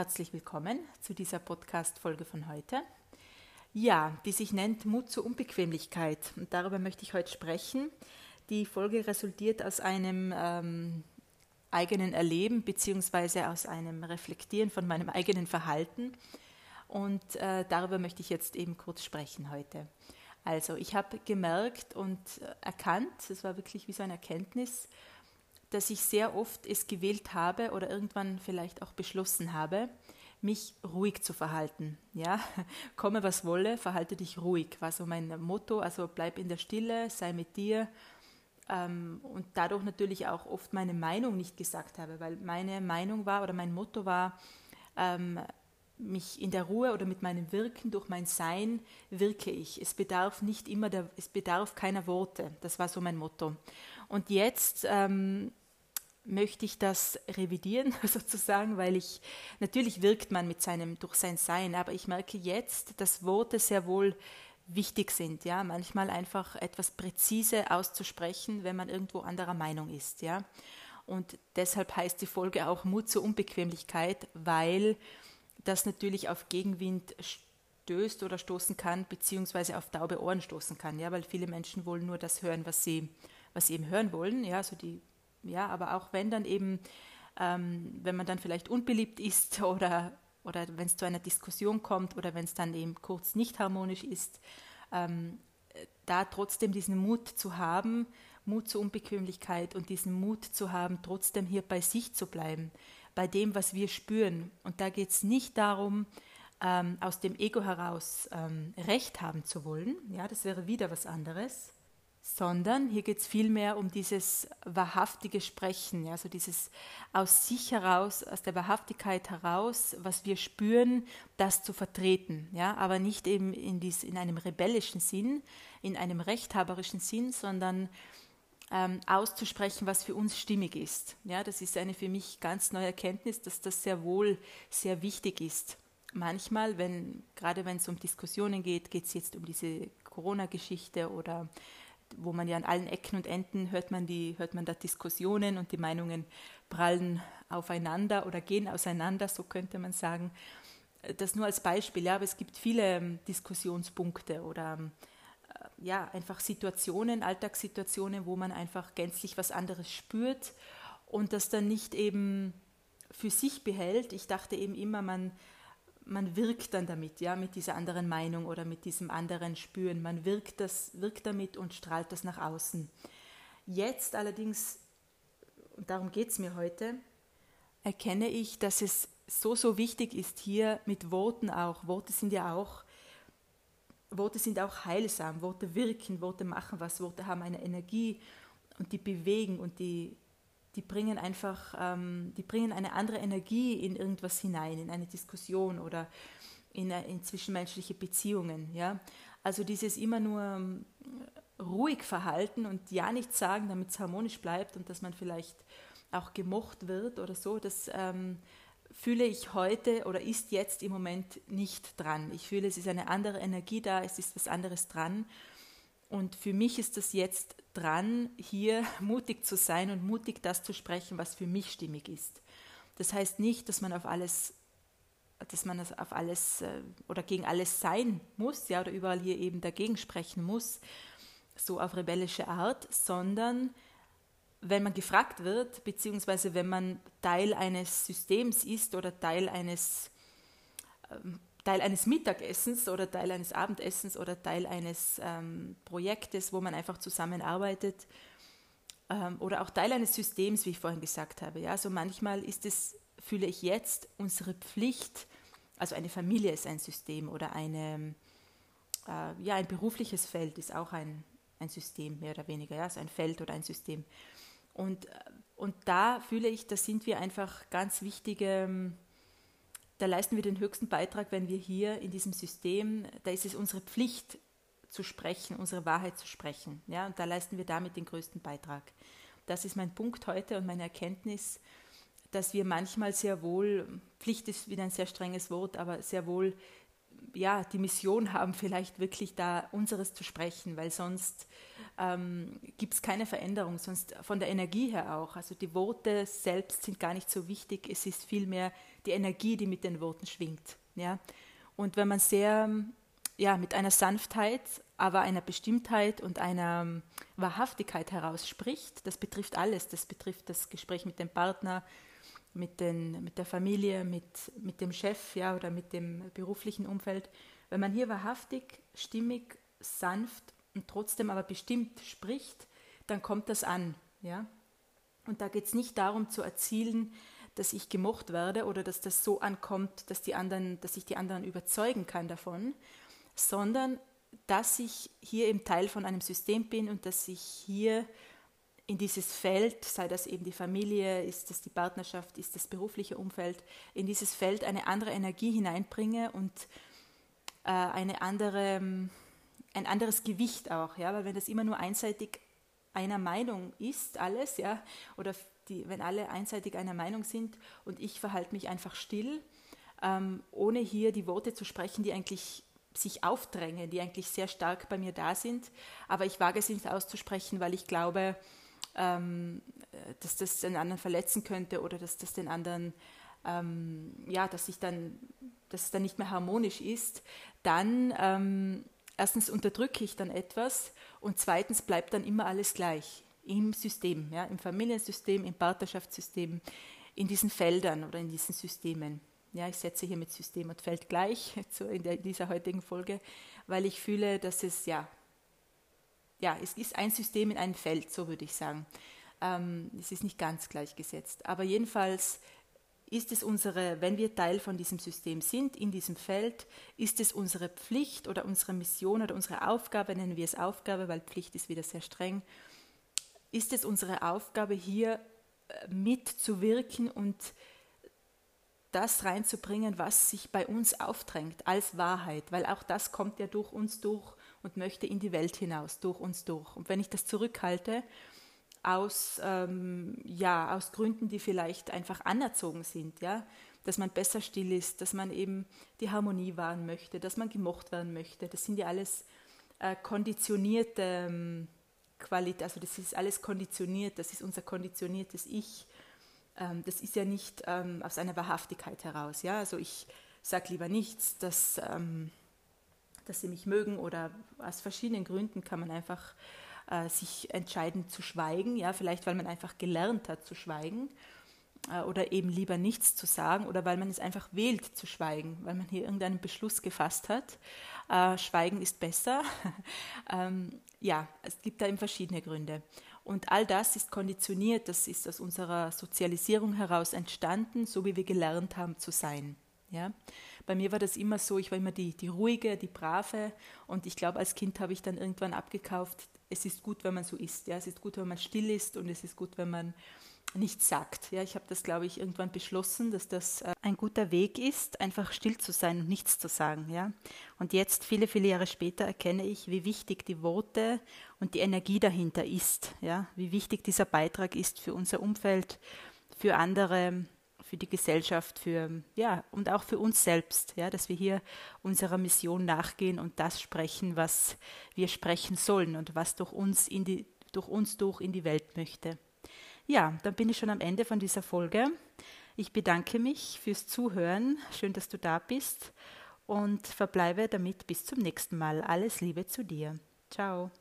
Herzlich willkommen zu dieser Podcast-Folge von heute. Ja, die sich nennt Mut zur Unbequemlichkeit. Und darüber möchte ich heute sprechen. Die Folge resultiert aus einem ähm, eigenen Erleben bzw. aus einem Reflektieren von meinem eigenen Verhalten. Und äh, darüber möchte ich jetzt eben kurz sprechen heute. Also, ich habe gemerkt und erkannt, es war wirklich wie so eine Erkenntnis, dass ich sehr oft es gewählt habe oder irgendwann vielleicht auch beschlossen habe, mich ruhig zu verhalten. Ja, komme was wolle, verhalte dich ruhig, war so mein Motto. Also bleib in der Stille, sei mit dir ähm, und dadurch natürlich auch oft meine Meinung nicht gesagt habe, weil meine Meinung war oder mein Motto war, ähm, mich in der Ruhe oder mit meinem Wirken durch mein Sein wirke ich. Es bedarf nicht immer der, es bedarf keiner Worte. Das war so mein Motto. Und jetzt ähm, möchte ich das revidieren sozusagen, weil ich natürlich wirkt man mit seinem durch sein Sein, aber ich merke jetzt, dass Worte sehr wohl wichtig sind, ja, manchmal einfach etwas präzise auszusprechen, wenn man irgendwo anderer Meinung ist, ja. Und deshalb heißt die Folge auch Mut zur Unbequemlichkeit, weil das natürlich auf Gegenwind stößt oder stoßen kann, beziehungsweise auf taube Ohren stoßen kann, ja, weil viele Menschen wollen nur das hören, was sie, was sie eben hören wollen, ja, so die ja, aber auch wenn dann eben, ähm, wenn man dann vielleicht unbeliebt ist oder, oder wenn es zu einer Diskussion kommt oder wenn es dann eben kurz nicht harmonisch ist, ähm, da trotzdem diesen Mut zu haben, Mut zur Unbequemlichkeit und diesen Mut zu haben, trotzdem hier bei sich zu bleiben, bei dem, was wir spüren. Und da geht es nicht darum, ähm, aus dem Ego heraus ähm, Recht haben zu wollen, ja, das wäre wieder was anderes, sondern hier geht es vielmehr um dieses wahrhaftige Sprechen, also dieses aus sich heraus, aus der Wahrhaftigkeit heraus, was wir spüren, das zu vertreten, ja, aber nicht eben in, dies, in einem rebellischen Sinn, in einem rechthaberischen Sinn, sondern ähm, auszusprechen, was für uns stimmig ist. Ja, das ist eine für mich ganz neue Erkenntnis, dass das sehr wohl sehr wichtig ist. Manchmal, wenn, gerade wenn es um Diskussionen geht, geht es jetzt um diese Corona-Geschichte oder wo man ja an allen Ecken und Enden hört man, die, hört man da Diskussionen und die Meinungen prallen aufeinander oder gehen auseinander, so könnte man sagen. Das nur als Beispiel, ja, aber es gibt viele ähm, Diskussionspunkte oder äh, ja, einfach Situationen, Alltagssituationen, wo man einfach gänzlich was anderes spürt und das dann nicht eben für sich behält. Ich dachte eben immer, man man wirkt dann damit, ja, mit dieser anderen Meinung oder mit diesem anderen Spüren. Man wirkt, das, wirkt damit und strahlt das nach außen. Jetzt allerdings, und darum geht es mir heute, erkenne ich, dass es so, so wichtig ist, hier mit Worten auch, Worte sind ja auch, Worte sind auch heilsam, Worte wirken, Worte machen was, Worte haben eine Energie und die bewegen und die, die bringen einfach, ähm, die bringen eine andere Energie in irgendwas hinein, in eine Diskussion oder in, in zwischenmenschliche Beziehungen. Ja? Also dieses immer nur ähm, ruhig verhalten und ja nichts sagen, damit es harmonisch bleibt und dass man vielleicht auch gemocht wird oder so, das ähm, fühle ich heute oder ist jetzt im Moment nicht dran. Ich fühle, es ist eine andere Energie da, es ist was anderes dran. Und für mich ist das jetzt dran, hier mutig zu sein und mutig das zu sprechen, was für mich stimmig ist. Das heißt nicht, dass man auf alles, dass man auf alles äh, oder gegen alles sein muss, ja, oder überall hier eben dagegen sprechen muss, so auf rebellische Art, sondern wenn man gefragt wird, beziehungsweise wenn man Teil eines Systems ist oder Teil eines ähm, Teil eines Mittagessens oder Teil eines Abendessens oder Teil eines ähm, Projektes, wo man einfach zusammenarbeitet ähm, oder auch Teil eines Systems, wie ich vorhin gesagt habe. Ja? Also manchmal ist es, fühle ich jetzt, unsere Pflicht, also eine Familie ist ein System oder eine, äh, ja, ein berufliches Feld ist auch ein, ein System, mehr oder weniger, ja, also ein Feld oder ein System. Und, und da fühle ich, da sind wir einfach ganz wichtige da leisten wir den höchsten Beitrag, wenn wir hier in diesem System, da ist es unsere Pflicht zu sprechen, unsere Wahrheit zu sprechen. Ja, und da leisten wir damit den größten Beitrag. Das ist mein Punkt heute und meine Erkenntnis, dass wir manchmal sehr wohl, Pflicht ist wieder ein sehr strenges Wort, aber sehr wohl ja, die Mission haben, vielleicht wirklich da unseres zu sprechen, weil sonst ähm, gibt es keine Veränderung, sonst von der Energie her auch. Also die Worte selbst sind gar nicht so wichtig, es ist vielmehr die Energie, die mit den Worten schwingt. Ja? Und wenn man sehr, ja, mit einer Sanftheit, aber einer Bestimmtheit und einer ähm, Wahrhaftigkeit heraus spricht, das betrifft alles, das betrifft das Gespräch mit dem Partner, mit, den, mit der Familie, mit, mit dem Chef ja, oder mit dem beruflichen Umfeld. Wenn man hier wahrhaftig, stimmig, sanft und trotzdem aber bestimmt spricht, dann kommt das an. Ja? Und da geht es nicht darum zu erzielen, dass ich gemocht werde oder dass das so ankommt, dass, die anderen, dass ich die anderen überzeugen kann davon, sondern dass ich hier im Teil von einem System bin und dass ich hier in dieses Feld, sei das eben die Familie, ist das die Partnerschaft, ist das berufliche Umfeld, in dieses Feld eine andere Energie hineinbringe und äh, eine andere, ein anderes Gewicht auch, ja, weil wenn das immer nur einseitig einer Meinung ist, alles, ja, oder die, wenn alle einseitig einer Meinung sind und ich verhalte mich einfach still, ähm, ohne hier die Worte zu sprechen, die eigentlich sich aufdrängen, die eigentlich sehr stark bei mir da sind, aber ich wage es nicht auszusprechen, weil ich glaube, ähm, dass das den anderen verletzen könnte oder dass das den anderen, ähm, ja, dass ich dann, dass es dann nicht mehr harmonisch ist, dann ähm, erstens unterdrücke ich dann etwas und zweitens bleibt dann immer alles gleich im System, ja, im Familiensystem, im Partnerschaftssystem, in diesen Feldern oder in diesen Systemen. Ja, ich setze hier mit System und Feld gleich in dieser heutigen Folge, weil ich fühle, dass es ja ja, es ist ein System in einem Feld, so würde ich sagen. Ähm, es ist nicht ganz gleichgesetzt. Aber jedenfalls ist es unsere, wenn wir Teil von diesem System sind, in diesem Feld, ist es unsere Pflicht oder unsere Mission oder unsere Aufgabe, nennen wir es Aufgabe, weil Pflicht ist wieder sehr streng, ist es unsere Aufgabe, hier äh, mitzuwirken und das reinzubringen, was sich bei uns aufdrängt als Wahrheit, weil auch das kommt ja durch uns durch und möchte in die Welt hinaus, durch uns durch. Und wenn ich das zurückhalte, aus, ähm, ja, aus Gründen, die vielleicht einfach anerzogen sind, ja, dass man besser still ist, dass man eben die Harmonie wahren möchte, dass man gemocht werden möchte, das sind ja alles äh, konditionierte ähm, Qualität, also das ist alles konditioniert, das ist unser konditioniertes Ich, ähm, das ist ja nicht ähm, aus einer Wahrhaftigkeit heraus, ja, also ich sage lieber nichts, dass ähm, dass sie mich mögen oder aus verschiedenen Gründen kann man einfach äh, sich entscheiden zu schweigen, ja, vielleicht weil man einfach gelernt hat zu schweigen äh, oder eben lieber nichts zu sagen oder weil man es einfach wählt zu schweigen, weil man hier irgendeinen Beschluss gefasst hat. Äh, schweigen ist besser. ähm, ja, es gibt da eben verschiedene Gründe. Und all das ist konditioniert, das ist aus unserer Sozialisierung heraus entstanden, so wie wir gelernt haben zu sein. Ja? Bei mir war das immer so, ich war immer die, die ruhige, die brave und ich glaube, als Kind habe ich dann irgendwann abgekauft, es ist gut, wenn man so ist. Ja? Es ist gut, wenn man still ist und es ist gut, wenn man nichts sagt. Ja? Ich habe das, glaube ich, irgendwann beschlossen, dass das äh, ein guter Weg ist, einfach still zu sein und nichts zu sagen. Ja? Und jetzt, viele, viele Jahre später, erkenne ich, wie wichtig die Worte und die Energie dahinter ist. Ja? Wie wichtig dieser Beitrag ist für unser Umfeld, für andere für die Gesellschaft, für ja und auch für uns selbst, ja, dass wir hier unserer Mission nachgehen und das sprechen, was wir sprechen sollen und was durch uns in die durch uns durch in die Welt möchte. Ja, dann bin ich schon am Ende von dieser Folge. Ich bedanke mich fürs Zuhören. Schön, dass du da bist und verbleibe damit bis zum nächsten Mal. Alles Liebe zu dir. Ciao.